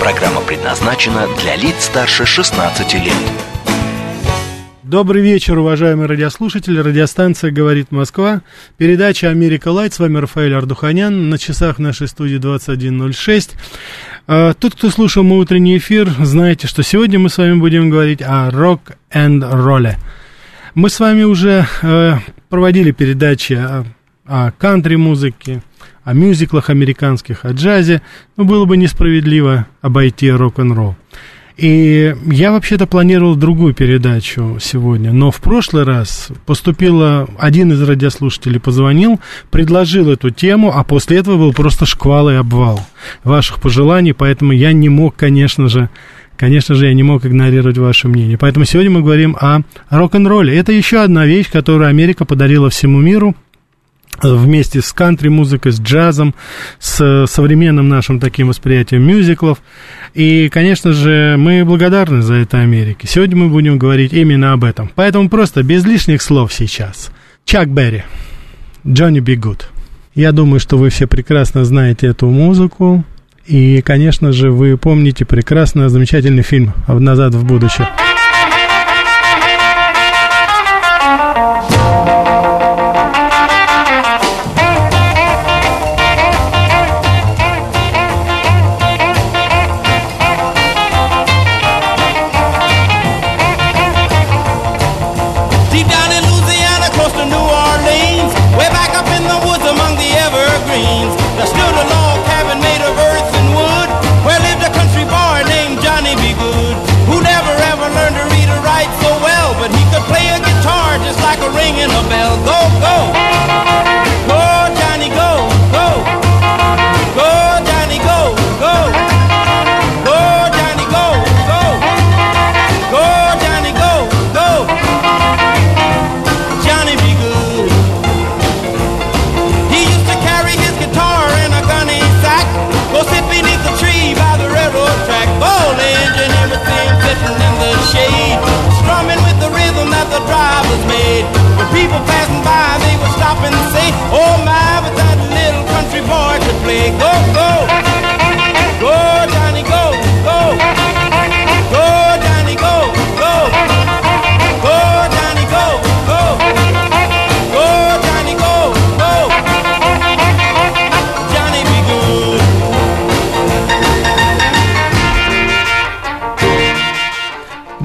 Программа предназначена для лиц старше 16 лет. Добрый вечер, уважаемые радиослушатели. Радиостанция «Говорит Москва». Передача «Америка Лайт». С вами Рафаэль Ардуханян. На часах нашей студии 21.06. А, тот, кто слушал мой утренний эфир, знаете, что сегодня мы с вами будем говорить о рок-энд-ролле. Мы с вами уже э, проводили передачи о, о кантри-музыке, о мюзиклах американских, о джазе, но было бы несправедливо обойти рок-н-ролл. И я вообще-то планировал другую передачу сегодня, но в прошлый раз поступило, один из радиослушателей позвонил, предложил эту тему, а после этого был просто шквал и обвал ваших пожеланий, поэтому я не мог, конечно же, Конечно же, я не мог игнорировать ваше мнение. Поэтому сегодня мы говорим о рок-н-ролле. Это еще одна вещь, которую Америка подарила всему миру – вместе с кантри-музыкой, с джазом, с современным нашим таким восприятием мюзиклов. И, конечно же, мы благодарны за это Америке. Сегодня мы будем говорить именно об этом. Поэтому просто без лишних слов сейчас. Чак Берри, Джонни Би Гуд. Я думаю, что вы все прекрасно знаете эту музыку. И, конечно же, вы помните прекрасно замечательный фильм «Назад в будущее».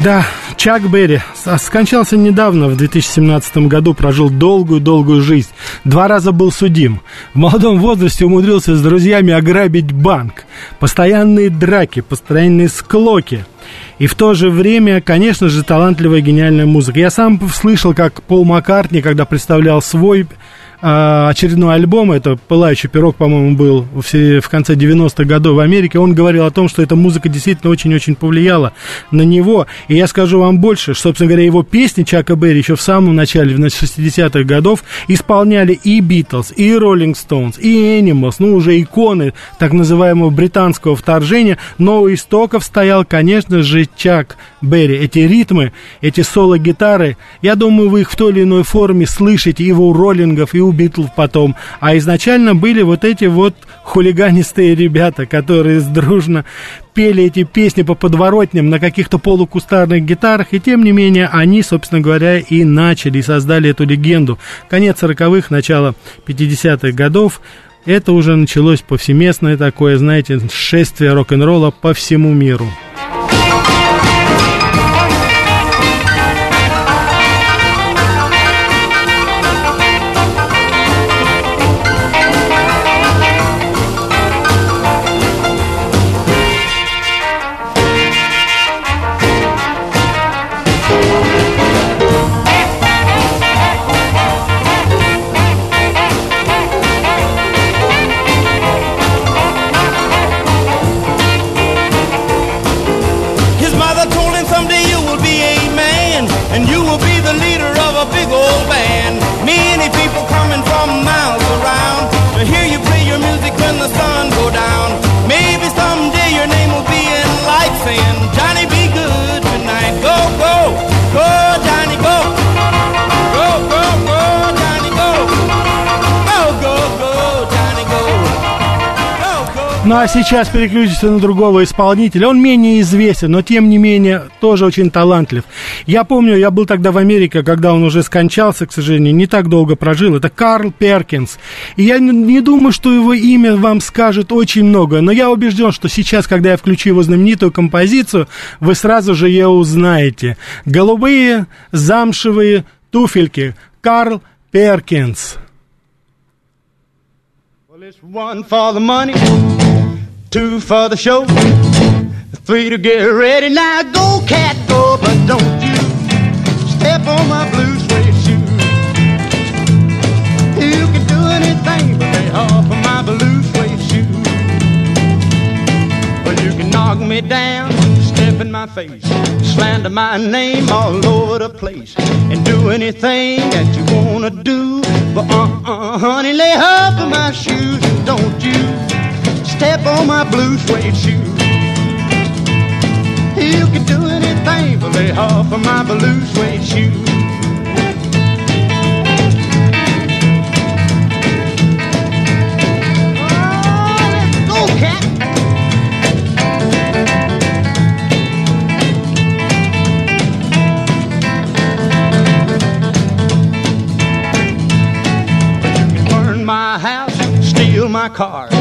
Да, Чак Берри скончался недавно, в 2017 году, прожил долгую-долгую жизнь. Два раза был судим. В молодом возрасте умудрился с друзьями ограбить банк. Постоянные драки, постоянные склоки. И в то же время, конечно же, талантливая гениальная музыка. Я сам слышал, как Пол Маккартни, когда представлял свой очередной альбом, это «Пылающий пирог», по-моему, был в, в конце 90-х годов в Америке, он говорил о том, что эта музыка действительно очень-очень повлияла на него. И я скажу вам больше, что, собственно говоря, его песни Чака Берри еще в самом начале, в 60-х годов, исполняли и Битлз, и Роллинг Стоунс, и Animals, ну, уже иконы так называемого британского вторжения, но у истоков стоял, конечно же, Чак Берри. Эти ритмы, эти соло-гитары, я думаю, вы их в той или иной форме слышите и у роллингов, и у Битлов потом. А изначально были вот эти вот хулиганистые ребята, которые дружно пели эти песни по подворотням на каких-то полукустарных гитарах, и тем не менее они, собственно говоря, и начали, и создали эту легенду. Конец 40-х, начало 50-х годов, это уже началось повсеместное такое, знаете, шествие рок-н-ролла по всему миру. Сейчас переключимся на другого исполнителя. Он менее известен, но тем не менее тоже очень талантлив. Я помню, я был тогда в Америке, когда он уже скончался, к сожалению, не так долго прожил. Это Карл Перкинс. И я не думаю, что его имя вам скажет очень много, но я убежден, что сейчас, когда я включу его знаменитую композицию, вы сразу же ее узнаете. Голубые замшевые туфельки. Карл Перкинс. Well, it's one for the money, two for the show, three to get ready. Now go, cat, go, but don't you step on my blue suede shoe. You can do anything but lay off of my blue suede shoe. Well, you can knock me down, step in my face, slander my name all over the place, and do anything that you wanna do. But uh-uh, honey, lay off of my shoes don't you step on my blue suede shoe. You can do anything but lay off of my blue suede shoe. Oh, let's go, cat. burn my house, steal my car.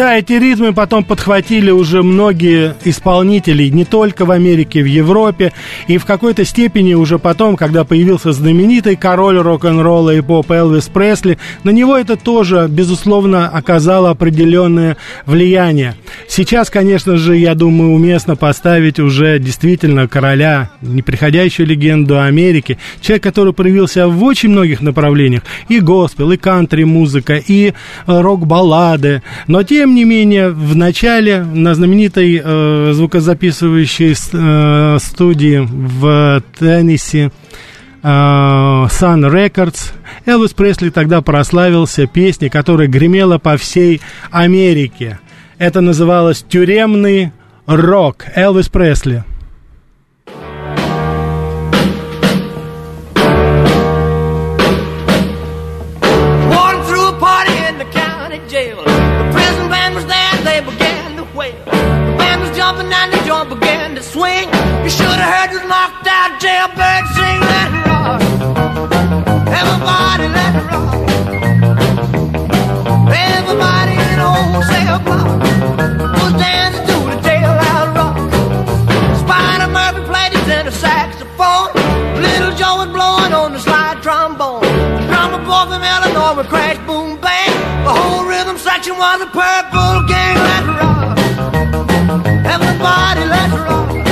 Да, эти ритмы потом подхватили уже многие исполнители, не только в Америке, в Европе, и в какой-то степени уже потом, когда появился знаменитый король рок-н-ролла и поп Элвис Пресли, на него это тоже, безусловно, оказало определенное влияние. Сейчас, конечно же, я думаю, уместно поставить уже действительно короля, неприходящую легенду Америки, человек, который проявился в очень многих направлениях, и госпел, и кантри-музыка, и э, рок-баллады, но тем не менее, в начале на знаменитой э, звукозаписывающей э, студии в Теннесси э, Sun Records Элвис Пресли тогда прославился песней, которая гремела по всей Америке. Это называлось «Тюремный рок» Элвис Пресли. Should knocked out, jailbird sing. Let it rock. Everybody let rock. Everybody in the old cell block was dancing to the jailhouse rock. Spider Murphy played his tenor saxophone. Little Joe was blowing on the slide trombone. The drummer boy from Illinois would crash, boom, bang. The whole rhythm section was a purple gang. Let's rock. Everybody, let's rock.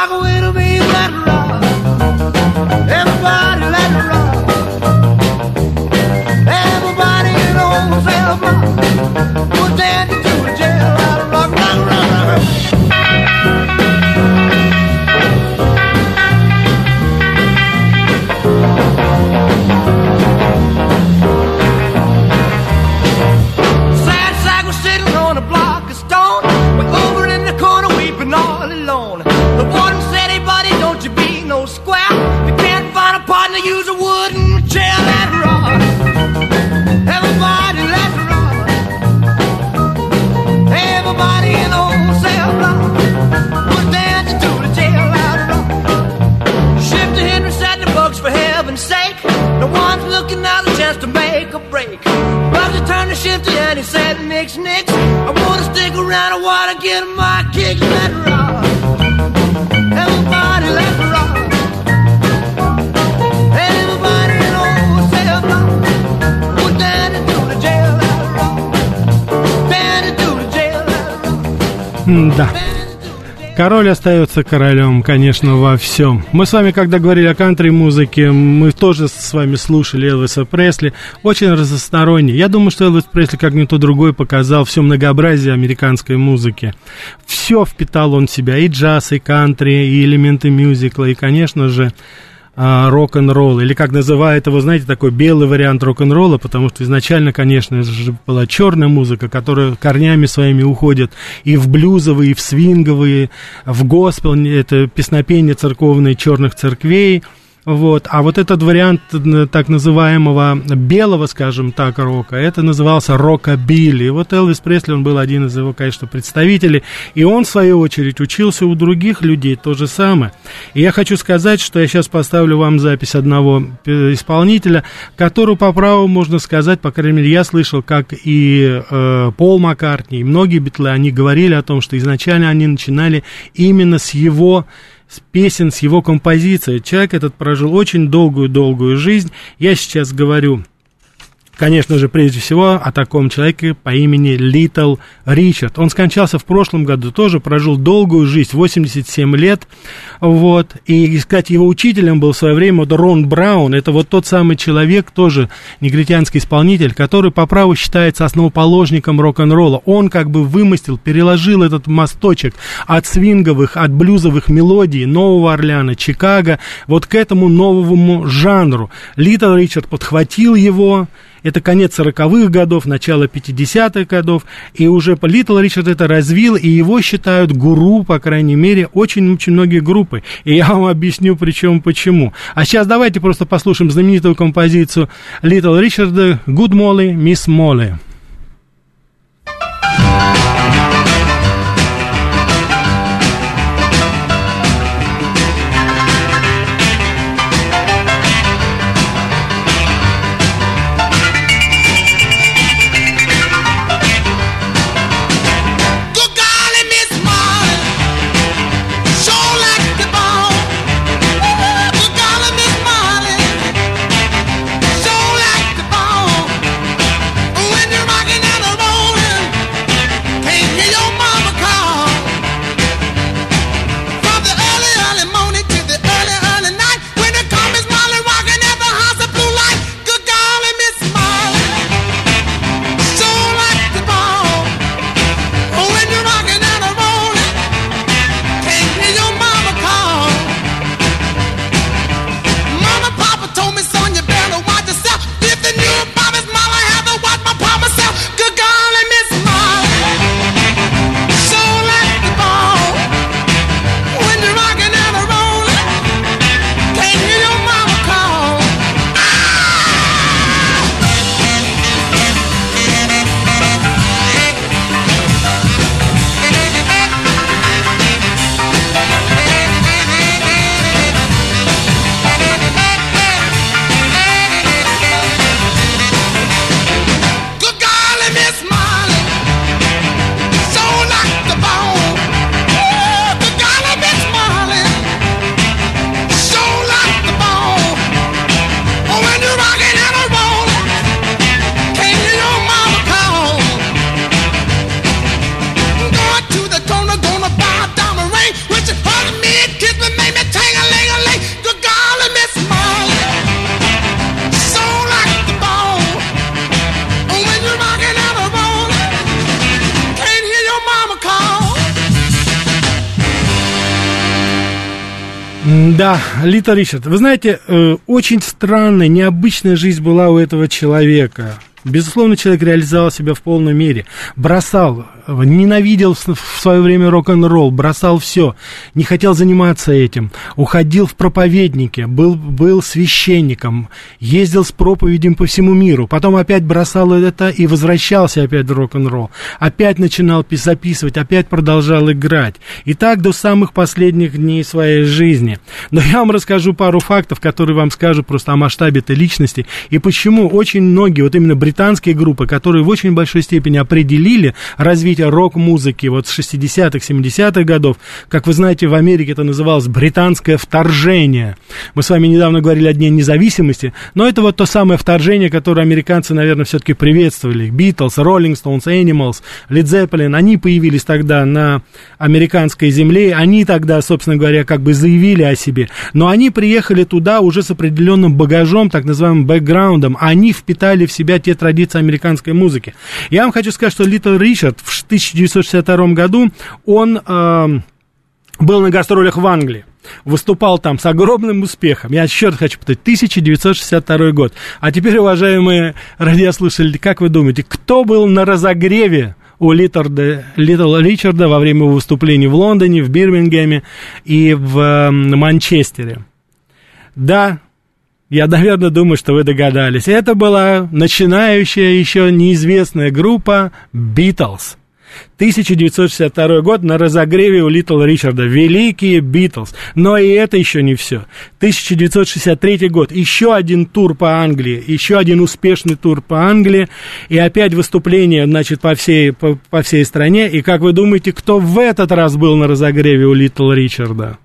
walk away to be what jail. Король остается королем, конечно, во всем. Мы с вами, когда говорили о кантри-музыке, мы тоже с вами слушали Элвиса Пресли, очень разносторонний. Я думаю, что Элвис Пресли, как никто другой, показал все многообразие американской музыки. Все впитал он в себя, и джаз, и кантри, и элементы мюзикла, и, конечно же, а, рок-н-ролл, или как называют его, знаете, такой белый вариант рок-н-ролла, потому что изначально, конечно же, была черная музыка, которая корнями своими уходит и в блюзовые, и в свинговые, в госпел, это песнопение церковные черных церквей, вот. А вот этот вариант так называемого белого, скажем так, рока, это назывался рокобилли. И вот Элвис Пресли, он был один из его, конечно, представителей. И он, в свою очередь, учился у других людей то же самое. И я хочу сказать, что я сейчас поставлю вам запись одного э, исполнителя, которого по праву можно сказать, по крайней мере, я слышал, как и э, Пол Маккартни, и многие битлы, они говорили о том, что изначально они начинали именно с его с песен, с его композицией. Человек этот прожил очень долгую-долгую жизнь. Я сейчас говорю, конечно же, прежде всего о таком человеке по имени Литл Ричард. Он скончался в прошлом году, тоже прожил долгую жизнь, 87 лет. Вот. И, кстати, его учителем был в свое время вот Рон Браун. Это вот тот самый человек, тоже негритянский исполнитель, который по праву считается основоположником рок-н-ролла. Он как бы вымостил, переложил этот мосточек от свинговых, от блюзовых мелодий Нового Орлеана, Чикаго, вот к этому новому жанру. Литл Ричард подхватил его, это конец 40-х годов, начало 50-х годов, и уже Литл Ричард это развил, и его считают гуру, по крайней мере, очень-очень многие группы. И я вам объясню, причем почему. А сейчас давайте просто послушаем знаменитую композицию Литл Ричарда «Good Golly, Miss Molly». Лита Ричард. Вы знаете, э, очень странная, необычная жизнь была у этого человека. Безусловно, человек реализовал себя в полной мере. Бросал, ненавидел в свое время рок-н-ролл, бросал все, не хотел заниматься этим. Уходил в проповедники, был, был священником, ездил с проповедями по всему миру. Потом опять бросал это и возвращался опять в рок-н-ролл. Опять начинал пи- записывать, опять продолжал играть. И так до самых последних дней своей жизни. Но я вам расскажу пару фактов, которые вам скажут просто о масштабе этой личности и почему очень многие, вот именно британские группы, которые в очень большой степени определили развитие знаете, рок-музыки вот с 60-х, 70-х годов. Как вы знаете, в Америке это называлось британское вторжение. Мы с вами недавно говорили о Дне независимости, но это вот то самое вторжение, которое американцы, наверное, все-таки приветствовали. Битлз, Роллинг Стоунс, Animals, Led Zeppelin, они появились тогда на американской земле, они тогда, собственно говоря, как бы заявили о себе. Но они приехали туда уже с определенным багажом, так называемым бэкграундом. Они впитали в себя те традиции американской музыки. Я вам хочу сказать, что Литл Ричард в 1962 году, он э, был на гастролях в Англии выступал там с огромным успехом. Я еще раз хочу повторить, 1962 год. А теперь, уважаемые радиослушатели, как вы думаете, кто был на разогреве у Литтерда, Литл Ричарда во время выступлений в Лондоне, в Бирмингеме и в Манчестере? Да, я, наверное, думаю, что вы догадались. Это была начинающая еще неизвестная группа Beatles. 1962 год на разогреве у Литл Ричарда. Великие Битлз. Но и это еще не все. 1963 год. Еще один тур по Англии. Еще один успешный тур по Англии. И опять выступление, значит, по всей, по, по всей стране. И как вы думаете, кто в этот раз был на разогреве у Литл Ричарда?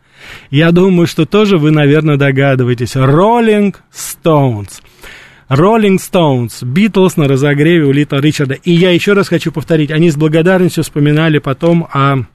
Я думаю, что тоже вы, наверное, догадываетесь. Rolling Stones. Rolling Stones, Beatles на разогреве у Литла Ричарда. И я еще раз хочу повторить, они с благодарностью вспоминали потом о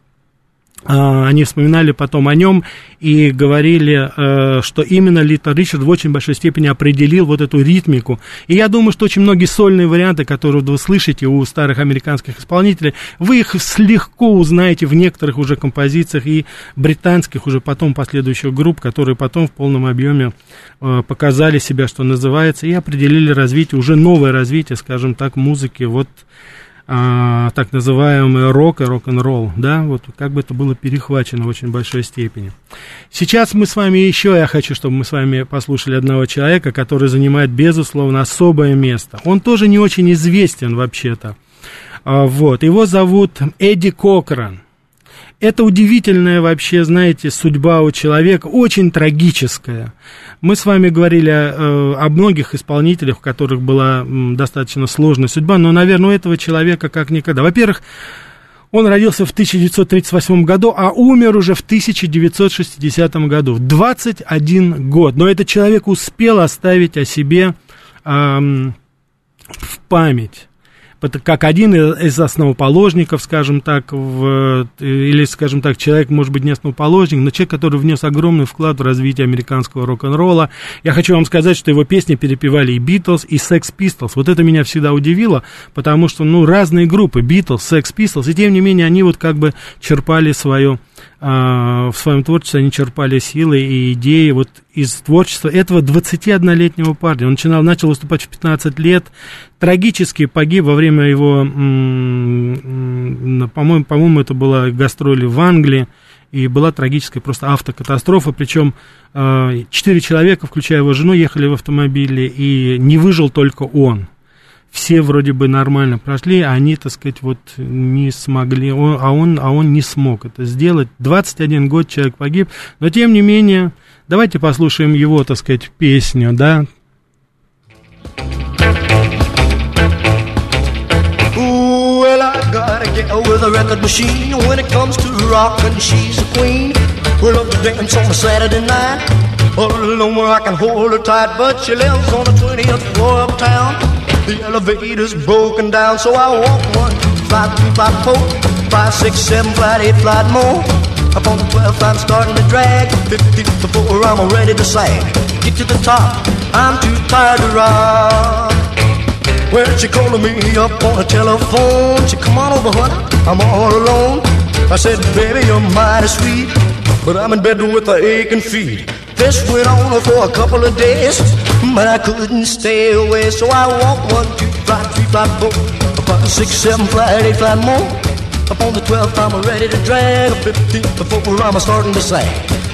они вспоминали потом о нем и говорили, э, что именно Литл Ричард в очень большой степени определил вот эту ритмику. И я думаю, что очень многие сольные варианты, которые вы слышите у старых американских исполнителей, вы их легко узнаете в некоторых уже композициях и британских уже потом последующих групп, которые потом в полном объеме э, показали себя, что называется, и определили развитие, уже новое развитие, скажем так, музыки вот а, так называемый рок и рок-н-ролл, да, вот как бы это было перехвачено в очень большой степени. Сейчас мы с вами еще, я хочу, чтобы мы с вами послушали одного человека, который занимает, безусловно, особое место. Он тоже не очень известен вообще-то. А, вот, его зовут Эдди Кокран. Это удивительная вообще, знаете, судьба у человека, очень трагическая. Мы с вами говорили о, э, о многих исполнителях, у которых была достаточно сложная судьба, но, наверное, у этого человека как никогда. Во-первых, он родился в 1938 году, а умер уже в 1960 году, в 21 год. Но этот человек успел оставить о себе эм, в память как один из основоположников, скажем так, в, или, скажем так, человек, может быть, не основоположник, но человек, который внес огромный вклад в развитие американского рок-н-ролла. Я хочу вам сказать, что его песни перепевали и Битлз, и Sex Pistols. Вот это меня всегда удивило, потому что, ну, разные группы, Битлз, Sex Pistols, и тем не менее они вот как бы черпали свое в своем творчестве они черпали силы и идеи вот из творчества этого 21-летнего парня. Он начинал, начал выступать в 15 лет, трагически погиб во время его, по-моему, по-моему, это была гастроли в Англии, и была трагическая просто автокатастрофа, причем а, четыре человека, включая его жену, ехали в автомобиле, и не выжил только он все вроде бы нормально прошли, а они, так сказать, вот не смогли, он, а, он, а он не смог это сделать. 21 год человек погиб, но тем не менее, давайте послушаем его, так сказать, песню, да. Well, I got a gal with a record machine. When it comes to rockin', she's a queen. We love to dance on a Saturday night. All alone where I can hold her tight, but she lives on the 20th floor uptown. The elevator's broken down, so I walk one, five, three, five, four, five, six, seven, eight, flight more. Up on the 12th, I'm starting to drag. 50 before I'm ready to sag. Get to the top, I'm too tired to rock. Well, she calling me up on the telephone. She come on over, honey, I'm all alone. I said, baby, you're mighty sweet, but I'm in bed with a aching feet. This went on for a couple of days, but I couldn't stay away. So I walked one, two, five, three, five, four, five, six, seven, five, eight, five more. Up on the 12th, I'm ready to drag. 15th, before I'm starting to sag.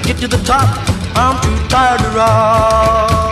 Get to the top, I'm too tired to rock.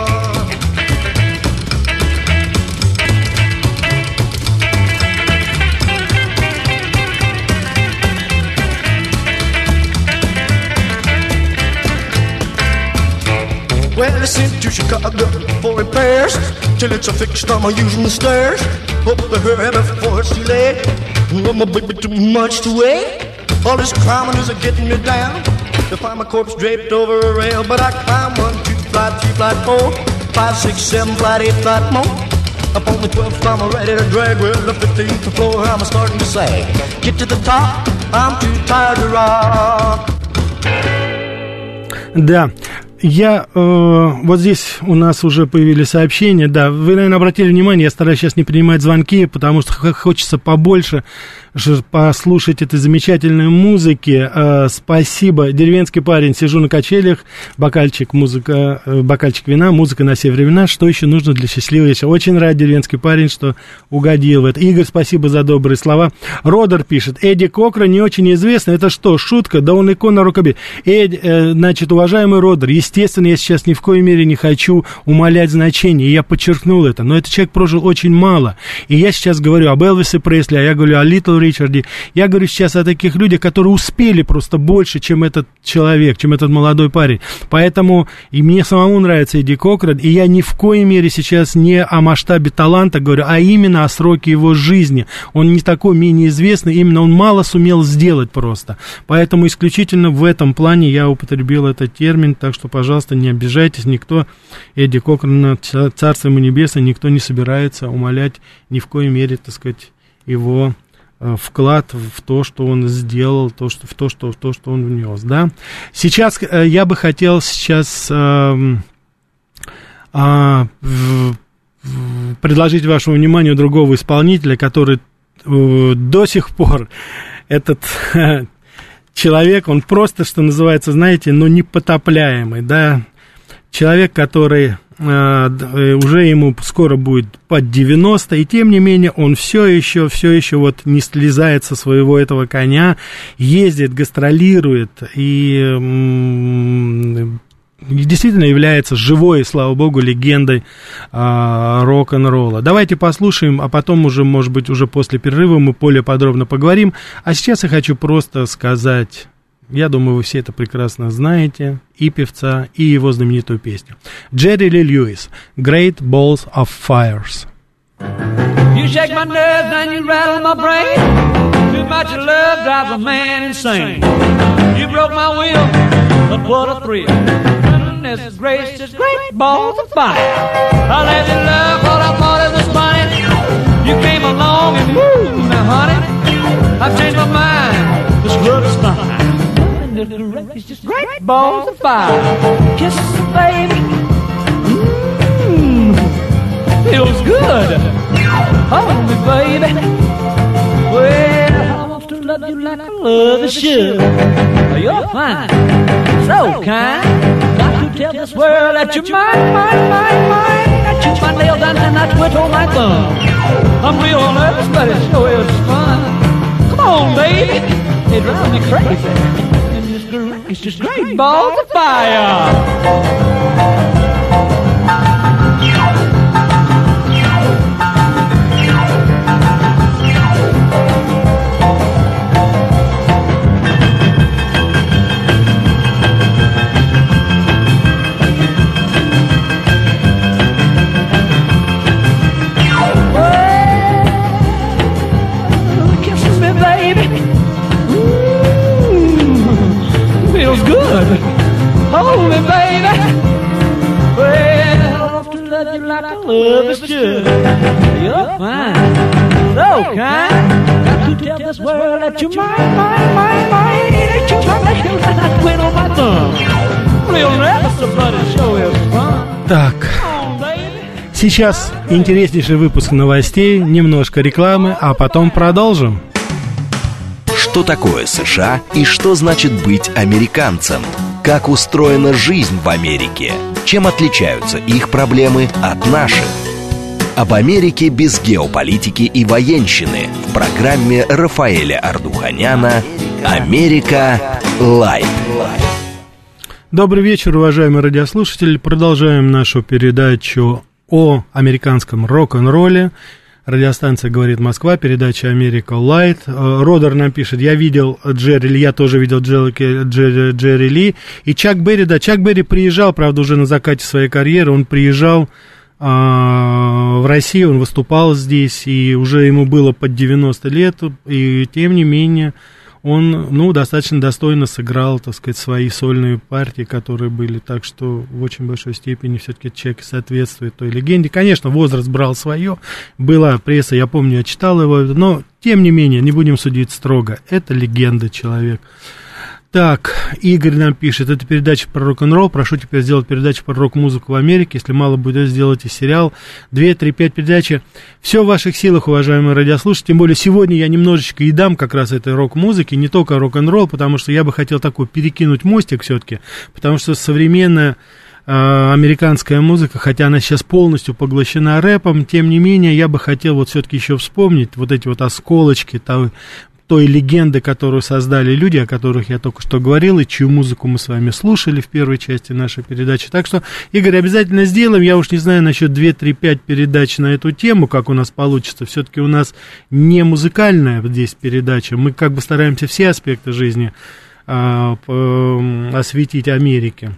Well, I sent to Chicago for repairs till it's a fixed. I'm using the stairs. Hope to hurry before it's too late. Oh, my baby, too much to wait. All this climbing is a getting me down. To find my corpse draped over a rail, but I climb one, two, flight, three, flight, four, five, six, seven, flight, eight, flight more. Up on the 12th, I'm ready to drag. Well, the 15th floor, I'm starting to sag. Get to the top, I'm too tired to rock. Да. Я э, вот здесь у нас уже появились сообщения. Да, вы, наверное, обратили внимание, я стараюсь сейчас не принимать звонки, потому что хочется побольше послушать этой замечательной музыки. Э, спасибо, деревенский парень, сижу на качелях, бокальчик, музыка, э, бокальчик вина, музыка на все времена. Что еще нужно для счастливого вечера? Очень рад, деревенский парень, что угодил в это. Игорь, спасибо за добрые слова. Родер пишет, Эдди Кокра не очень известно. Это что, шутка? Да он икона рокоби. Эдди, э, значит, уважаемый Родер, естественно, я сейчас ни в коей мере не хочу умалять значение. И я подчеркнул это. Но этот человек прожил очень мало. И я сейчас говорю об Элвисе Пресли, а я говорю о Литл Ричарде. Я говорю сейчас о таких людях, которые успели просто больше, чем этот человек, чем этот молодой парень. Поэтому и мне самому нравится Эдди Кокран, и я ни в коей мере сейчас не о масштабе таланта говорю, а именно о сроке его жизни. Он не такой менее известный, именно он мало сумел сделать просто. Поэтому исключительно в этом плане я употребил этот термин, так что, пожалуйста, не обижайтесь, никто Эдди Кокрана, ца- царство ему небесное, никто не собирается умолять ни в коей мере, так сказать, его э, вклад в то, что он сделал, то, что, в то, что, в то, что он внес, да. Сейчас э, я бы хотел сейчас в- в- предложить вашему вниманию другого исполнителя, который э, до сих пор этот человек, он просто, что называется, знаете, ну, непотопляемый, да, человек, который э, э, уже ему скоро будет под 90, и тем не менее он все еще, все еще вот не слезает со своего этого коня, ездит, гастролирует и и действительно является живой, слава богу, легендой а, рок-н-ролла. Давайте послушаем, а потом уже, может быть, уже после перерыва мы более подробно поговорим. А сейчас я хочу просто сказать, я думаю, вы все это прекрасно знаете, и певца, и его знаменитую песню. Джерри Ли Льюис, Great Balls of Fires. You shake my nerves and you rattle my brain. Too much love drives a man insane. You broke my will, but what a thrill. Goodness gracious, great balls of fire. I let you love what I thought it was funny. You came along and woo, now honey, I've changed my mind. This love is fine. Goodness gracious, great balls of fire. Kisses, baby. Mmm feels good. Hold me, baby. Well, I want to love you like I love you should. You're fine, so kind. Tell this world that you're mine, mine, mine, mine. I chew my nails and I twiddle my thumb. I'm real nervous, but it sure is fun. Come on, baby. It drives me crazy. And this gr- It's just great balls of fire. Love is should. You're fine, so kind. Got to tell this world that you're mine, mine, mine, mine. That you my nails and I twiddle my thumb. Real nervous, but it sure is fun. Так, Come on, baby. сейчас интереснейший выпуск новостей, немножко рекламы, а потом продолжим. Что такое США и что значит быть американцем? Как устроена жизнь в Америке? Чем отличаются их проблемы от наших? Об Америке без геополитики и военщины в программе Рафаэля Ардуханяна «Америка. Light». Добрый вечер, уважаемые радиослушатели. Продолжаем нашу передачу о американском рок-н-ролле. Радиостанция «Говорит Москва», передача «Америка Light». Э, Родер нам пишет, я видел Джерри Ли, я тоже видел Джерри, Джерри, Джерри Ли. И Чак Берри, да, Чак Берри приезжал, правда, уже на закате своей карьеры, он приезжал а, в России, он выступал здесь, и уже ему было под 90 лет, и тем не менее он, ну, достаточно достойно сыграл, так сказать, свои сольные партии, которые были, так что в очень большой степени все-таки человек соответствует той легенде. Конечно, возраст брал свое, была пресса, я помню, я читал его, но, тем не менее, не будем судить строго, это легенда человек. Так, Игорь нам пишет, это передача про рок-н-ролл, прошу теперь сделать передачу про рок-музыку в Америке, если мало будет, сделайте сериал, 2, 3, 5 передачи. Все в ваших силах, уважаемые радиослушатели, тем более сегодня я немножечко и дам как раз этой рок-музыки, не только рок-н-ролл, потому что я бы хотел такой перекинуть мостик все-таки, потому что современная э, американская музыка, хотя она сейчас полностью поглощена рэпом, тем не менее, я бы хотел вот все-таки еще вспомнить вот эти вот осколочки того, той легенды, которую создали люди, о которых я только что говорил, и чью музыку мы с вами слушали в первой части нашей передачи. Так что, Игорь, обязательно сделаем. Я уж не знаю насчет 2, 3, 5 передач на эту тему, как у нас получится. Все-таки у нас не музыкальная здесь передача. Мы как бы стараемся все аспекты жизни а, по, осветить Америки.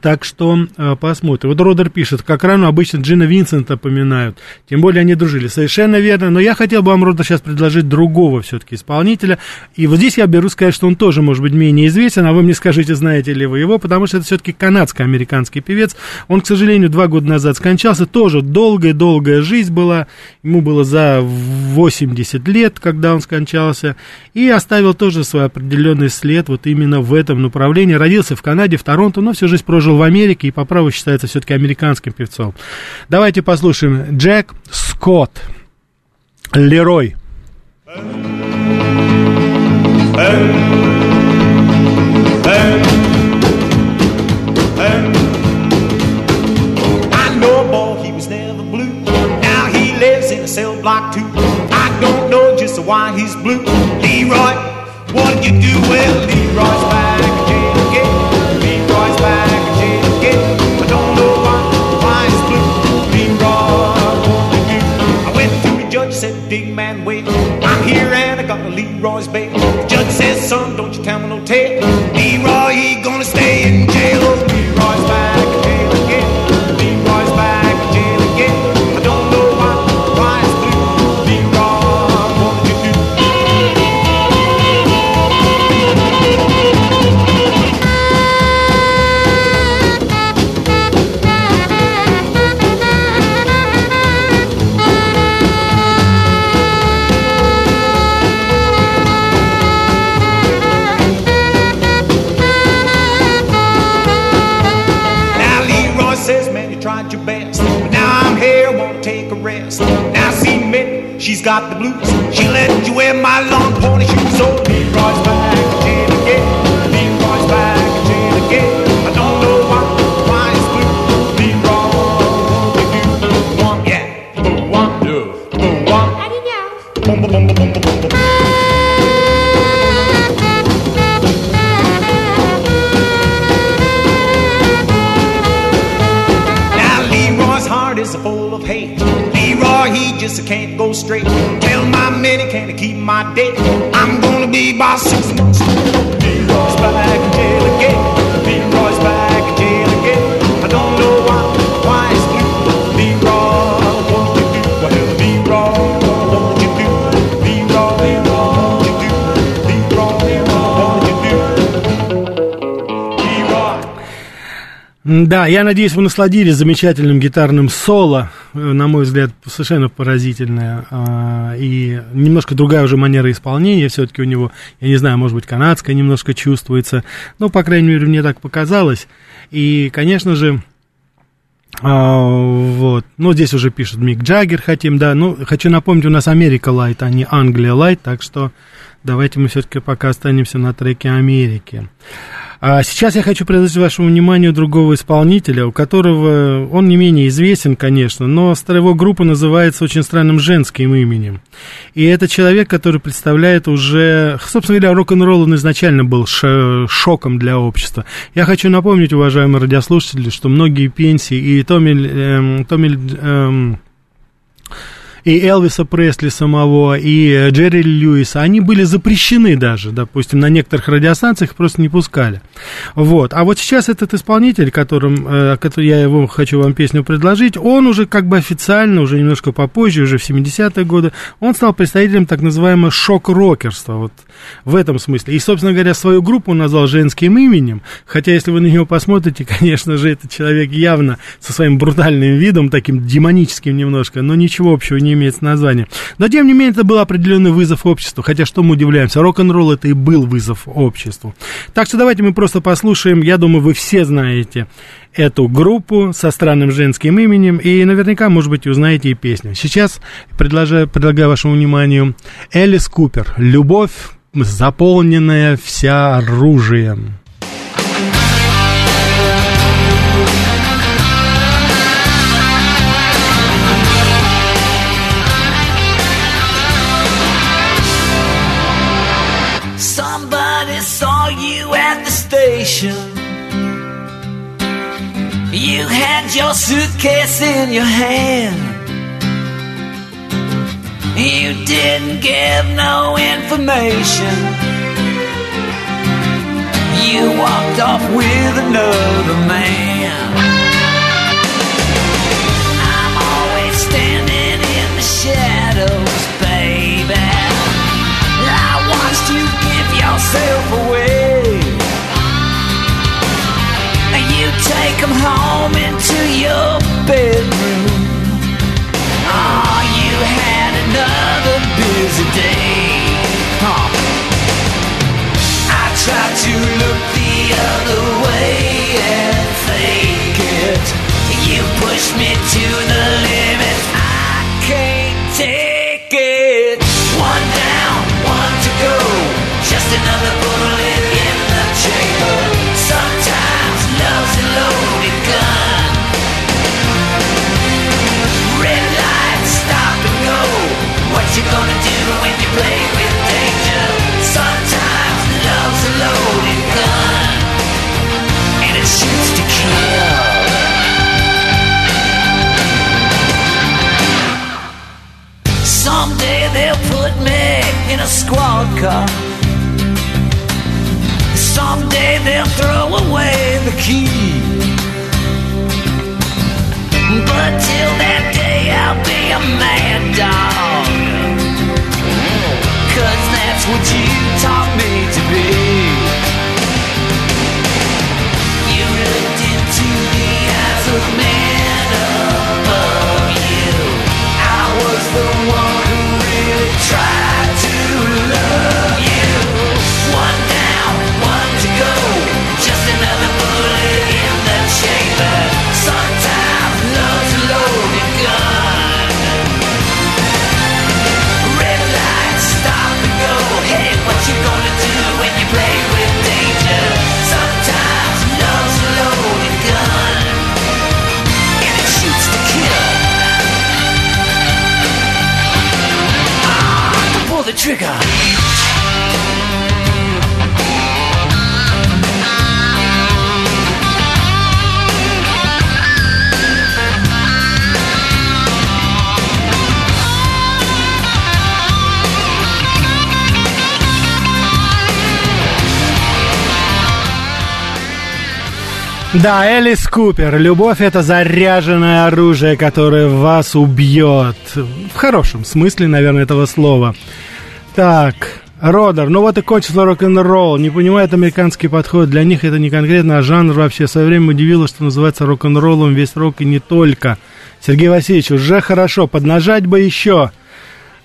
Так что э, посмотрим. Вот Родер пишет, как рано обычно Джина Винсента поминают. Тем более они дружили. Совершенно верно. Но я хотел бы вам, Родер, сейчас предложить другого все-таки исполнителя. И вот здесь я беру сказать, что он тоже может быть менее известен, а вы мне скажите, знаете ли вы его, потому что это все-таки канадско-американский певец. Он, к сожалению, два года назад скончался. Тоже долгая-долгая жизнь была. Ему было за 80 лет, когда он скончался. И оставил тоже свой определенный след вот именно в этом направлении. Родился в Канаде, в Торонто, но всю жизнь прожил в Америке и по праву считается все-таки американским певцом. Давайте послушаем Джек Скотт, Лерой. Why he's blue. Leroy, what did you do? Well, Leroy's back again. Leroy's back big man, wait. I'm here and I got a Leroy's. The judge says, son, don't you tell me no tale. A. Now see Minnie, she's got the blues. She let you wear my long pony shoes. Oh, Leroy's back straight. Tell my minnie, can I keep my date? Да, я надеюсь, вы насладились замечательным гитарным соло, э, на мой взгляд, совершенно поразительное, а, и немножко другая уже манера исполнения все-таки у него, я не знаю, может быть, канадская немножко чувствуется, но, по крайней мере, мне так показалось, и, конечно же, а, вот, ну, здесь уже пишут Мик Джаггер хотим, да, ну, хочу напомнить, у нас Америка Light, а не Англия Light, так что давайте мы все-таки пока останемся на треке Америки. А сейчас я хочу предложить вашему вниманию другого исполнителя, у которого он не менее известен, конечно, но его группа называется очень странным женским именем. И это человек, который представляет уже, собственно говоря, рок-н-ролл он изначально был шоком для общества. Я хочу напомнить, уважаемые радиослушатели, что многие пенсии и Томми, эм, Томми эм, и Элвиса Пресли самого, и э, Джерри Льюиса, они были запрещены даже, допустим, на некоторых радиостанциях просто не пускали. Вот. А вот сейчас этот исполнитель, которым, э, который я его хочу вам песню предложить, он уже как бы официально, уже немножко попозже, уже в 70-е годы, он стал представителем так называемого шок-рокерства, вот в этом смысле. И, собственно говоря, свою группу назвал женским именем, хотя если вы на него посмотрите, конечно же, этот человек явно со своим брутальным видом, таким демоническим немножко, но ничего общего не имеет с названием. Но, тем не менее, это был определенный вызов обществу, хотя что мы удивляемся, рок-н-ролл это и был вызов обществу. Так что давайте мы просто послушаем, я думаю, вы все знаете эту группу со странным женским именем, и наверняка, может быть, узнаете и песню. Сейчас предлагаю, предлагаю вашему вниманию Элис Купер «Любовь, заполненная вся оружием». You had your suitcase in your hand. You didn't give no information. You walked off with another man. I'm always standing in the shadows, baby. I watched you give yourself away. You take home your bedroom. Oh, you had another busy day. Huh. I tried to look the other way and fake it. You pushed me to the limit. Squad car. Someday they'll throw away the key. But till that day, I'll be a mad dog. That's what you taught me to be. Trigger. Да, Элис Купер. Любовь это заряженное оружие, которое вас убьет. В хорошем смысле, наверное, этого слова. Так, Родер, ну вот и кончился рок-н-ролл. Не понимает американский подход. Для них это не конкретно, а жанр вообще. В свое время удивило, что называется рок-н-роллом весь рок и не только. Сергей Васильевич, уже хорошо, поднажать бы еще.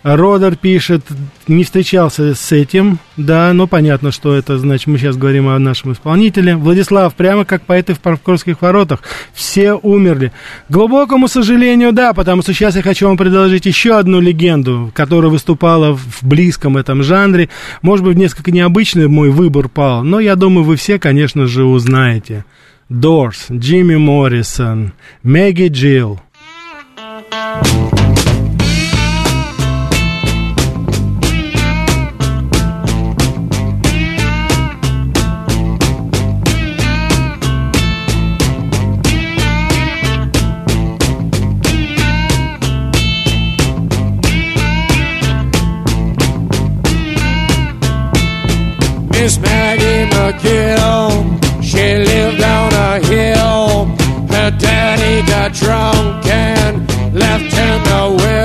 Родер пишет, не встречался с этим, да, но понятно, что это значит, мы сейчас говорим о нашем исполнителе. Владислав, прямо как поэты в Покровских воротах, все умерли. К глубокому сожалению, да, потому что сейчас я хочу вам предложить еще одну легенду, которая выступала в близком этом жанре. Может быть, несколько необычный мой выбор пал, но я думаю, вы все, конечно же, узнаете. Дорс, Джимми Моррисон, Мэгги Джилл. Miss Maggie McGill, she lived on a hill. Her daddy got drunk and left in the will,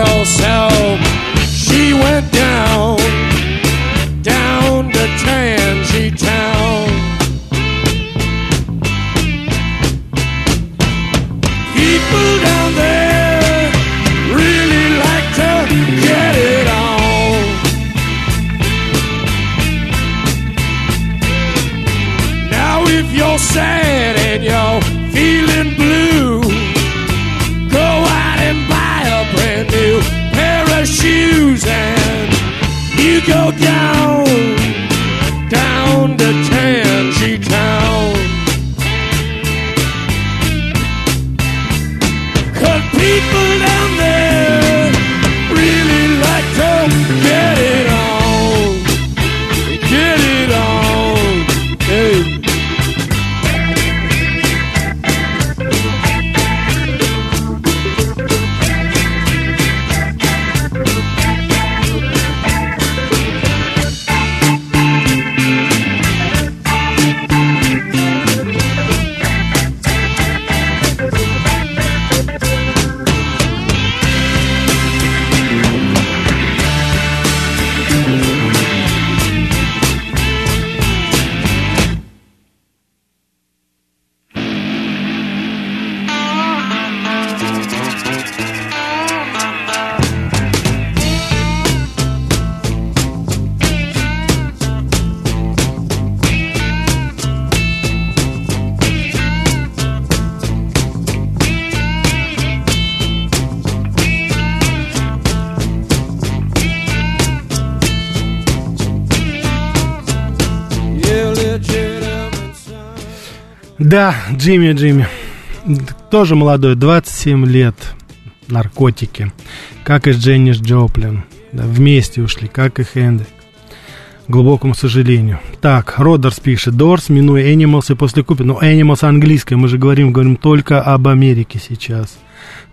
Да, Джимми, Джимми. Тоже молодой, 27 лет. Наркотики. Как и Дженнис Джоплин. Да, вместе ушли, как и Хендрик. Глубокому сожалению. Так, Родерс пишет. Дорс, минуя Animals и после Купи. Но Animals английское, мы же говорим, говорим только об Америке сейчас.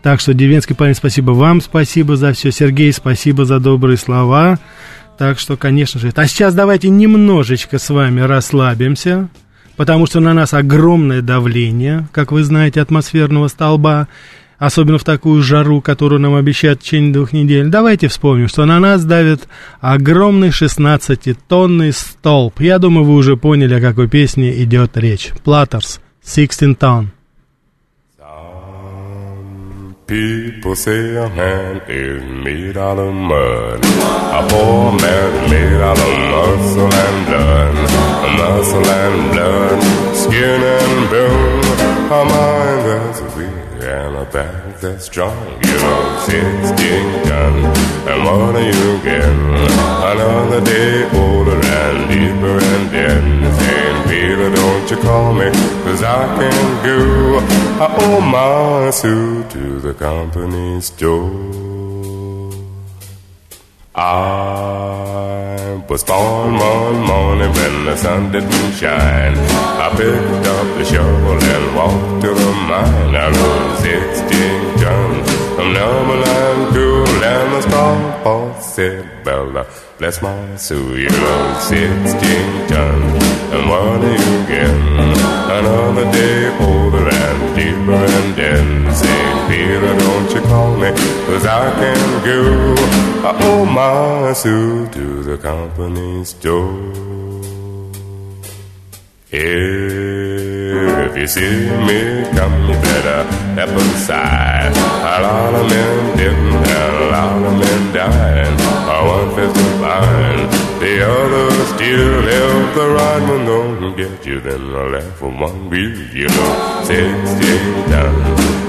Так что, деревенский парень, спасибо вам, спасибо за все. Сергей, спасибо за добрые слова. Так что, конечно же, это. А сейчас давайте немножечко с вами расслабимся, потому что на нас огромное давление, как вы знаете, атмосферного столба, особенно в такую жару, которую нам обещают в течение двух недель. Давайте вспомним, что на нас давит огромный 16-тонный столб. Я думаю, вы уже поняли, о какой песне идет речь. Platters, 16 ton. People say a man is made out of mud. A poor man made out of muscle and blood. Muscle and blood, skin and bone. A mind that's weak and a back that's strong. You know, 16 gun. And what are you getting? Another day older and deeper and dead. Saying, Peter, don't you call me, cause I can go. I owe my suit to the company store. I was born one morning when the sun didn't shine. I picked up the shovel and walked to the mine. I rode 16 tons from Numberland to Lammerstown. Paul said, Bella, bless my soul, you rode 16 tons. And what are you? Another day older and deeper and then St. Peter, don't you call me, cause I can't go. I owe my suit to the company store. If you see me come, you better step aside. A lot of men didn't, and a lot of men died. One fist is fine, the other still if the right one don't get you, then the left one will, you know. Sixteen done,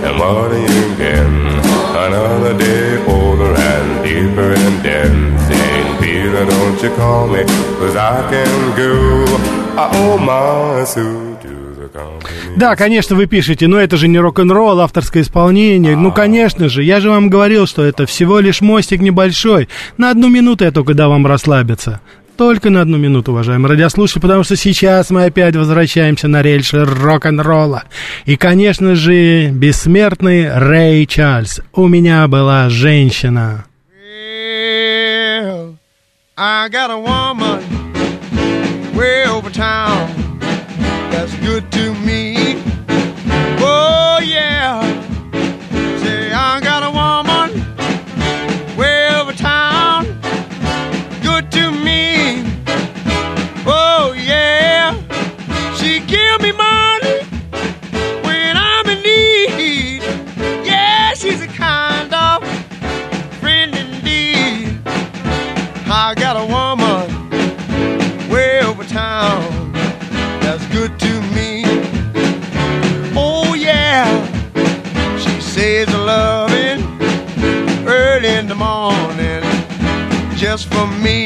and you getting? Another day older and deeper and then St. Peter, don't you call me, cause I can go. I owe my suit to the company. Да, конечно, вы пишете, но это же не рок-н-ролл, авторское исполнение. Ну, конечно же, я же вам говорил, что это всего лишь мостик небольшой. На одну минуту я только дам вам расслабиться. Только на одну минуту, уважаемые радиослушатели, потому что сейчас мы опять возвращаемся на рельсы рок-н-ролла. И, конечно же, бессмертный Рэй Чарльз. У меня была женщина. Well, I got a woman way over town that's good to me. I got a woman way over town that's good to me. Oh yeah, she says loving early in the morning just for me.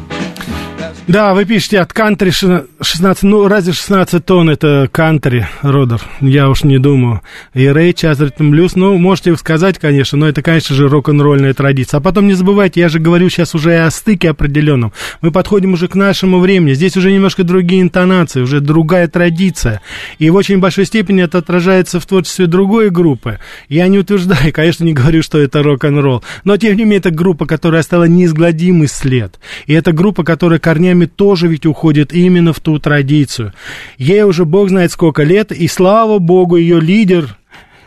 Да, вы пишете от кантри шина- 16, ну, разве 16 тонн это кантри, Родер, я уж не думаю. И Рэй, Чазертон Блюз, ну, можете сказать, конечно, но это, конечно же, рок-н-ролльная традиция. А потом не забывайте, я же говорю сейчас уже о стыке определенном. Мы подходим уже к нашему времени, здесь уже немножко другие интонации, уже другая традиция. И в очень большой степени это отражается в творчестве другой группы. Я не утверждаю, конечно, не говорю, что это рок-н-ролл, но, тем не менее, это группа, которая оставила неизгладимый след. И это группа, которая корнями тоже ведь уходит именно в ту традицию. Ей уже бог знает сколько лет, и слава богу, ее лидер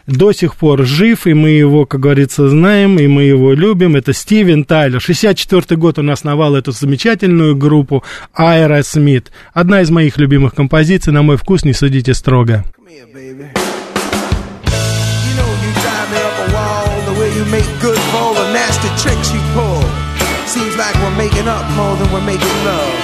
до сих пор жив, и мы его, как говорится, знаем, и мы его любим. Это Стивен Тайлер. 64 год он основал эту замечательную группу Aerosmith. Одна из моих любимых композиций, на мой вкус, не судите строго. Seems like we're making up more than we're making love.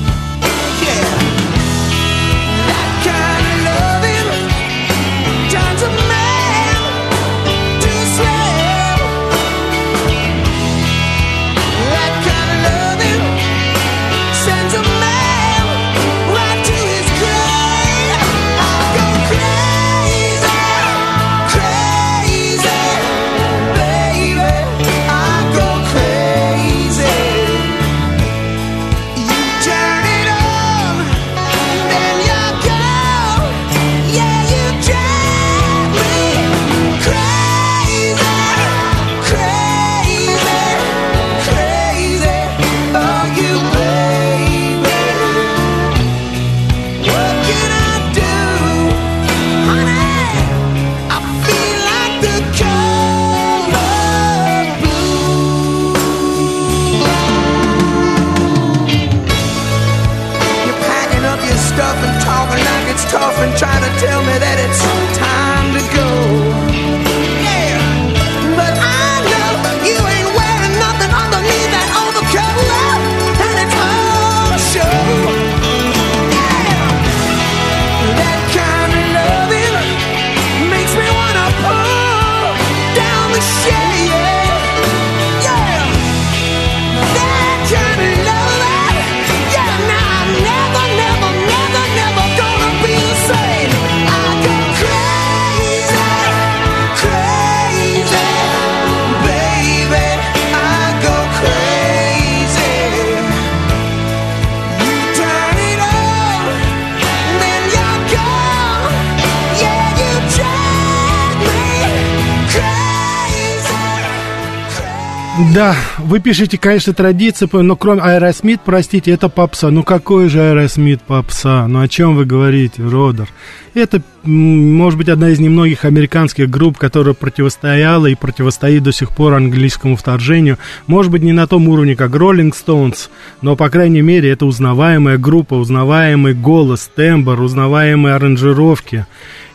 Да, вы пишете, конечно, традиции, но кроме Аэросмит, простите, это попса. Ну какой же Аэросмит попса? Ну о чем вы говорите, Родер? Это, может быть, одна из немногих американских групп, которая противостояла и противостоит до сих пор английскому вторжению. Может быть, не на том уровне, как Rolling Stones, но, по крайней мере, это узнаваемая группа, узнаваемый голос, тембр, узнаваемые аранжировки.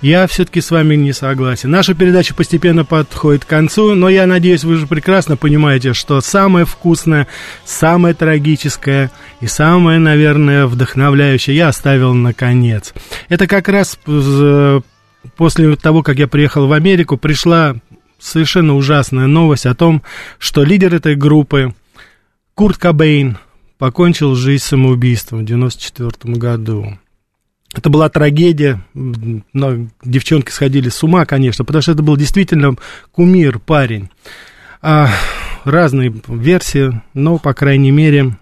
Я все-таки с вами не согласен. Наша передача постепенно подходит к концу, но я надеюсь, вы же прекрасно понимаете, что самое вкусное, самое трагическое и самое, наверное, вдохновляющее я оставил наконец. Это как раз э, после того, как я приехал в Америку, пришла совершенно ужасная новость о том, что лидер этой группы Курт Кобейн покончил жизнь самоубийством в 1994 году. Это была трагедия, но девчонки сходили с ума, конечно, потому что это был действительно кумир, парень. А, разные версии, но, по крайней мере,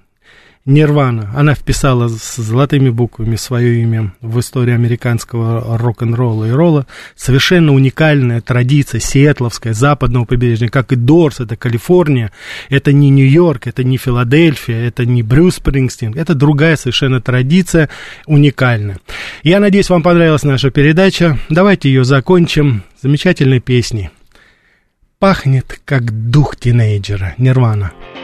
Нирвана. Она вписала с золотыми буквами свое имя в историю американского рок-н-ролла и ролла. Совершенно уникальная традиция сиэтловская, западного побережья, как и Дорс, это Калифорния, это не Нью-Йорк, это не Филадельфия, это не Брюс Спрингстин, это другая совершенно традиция, уникальная. Я надеюсь, вам понравилась наша передача. Давайте ее закончим замечательной песней. Пахнет, как дух тинейджера. Нирвана. Нирвана.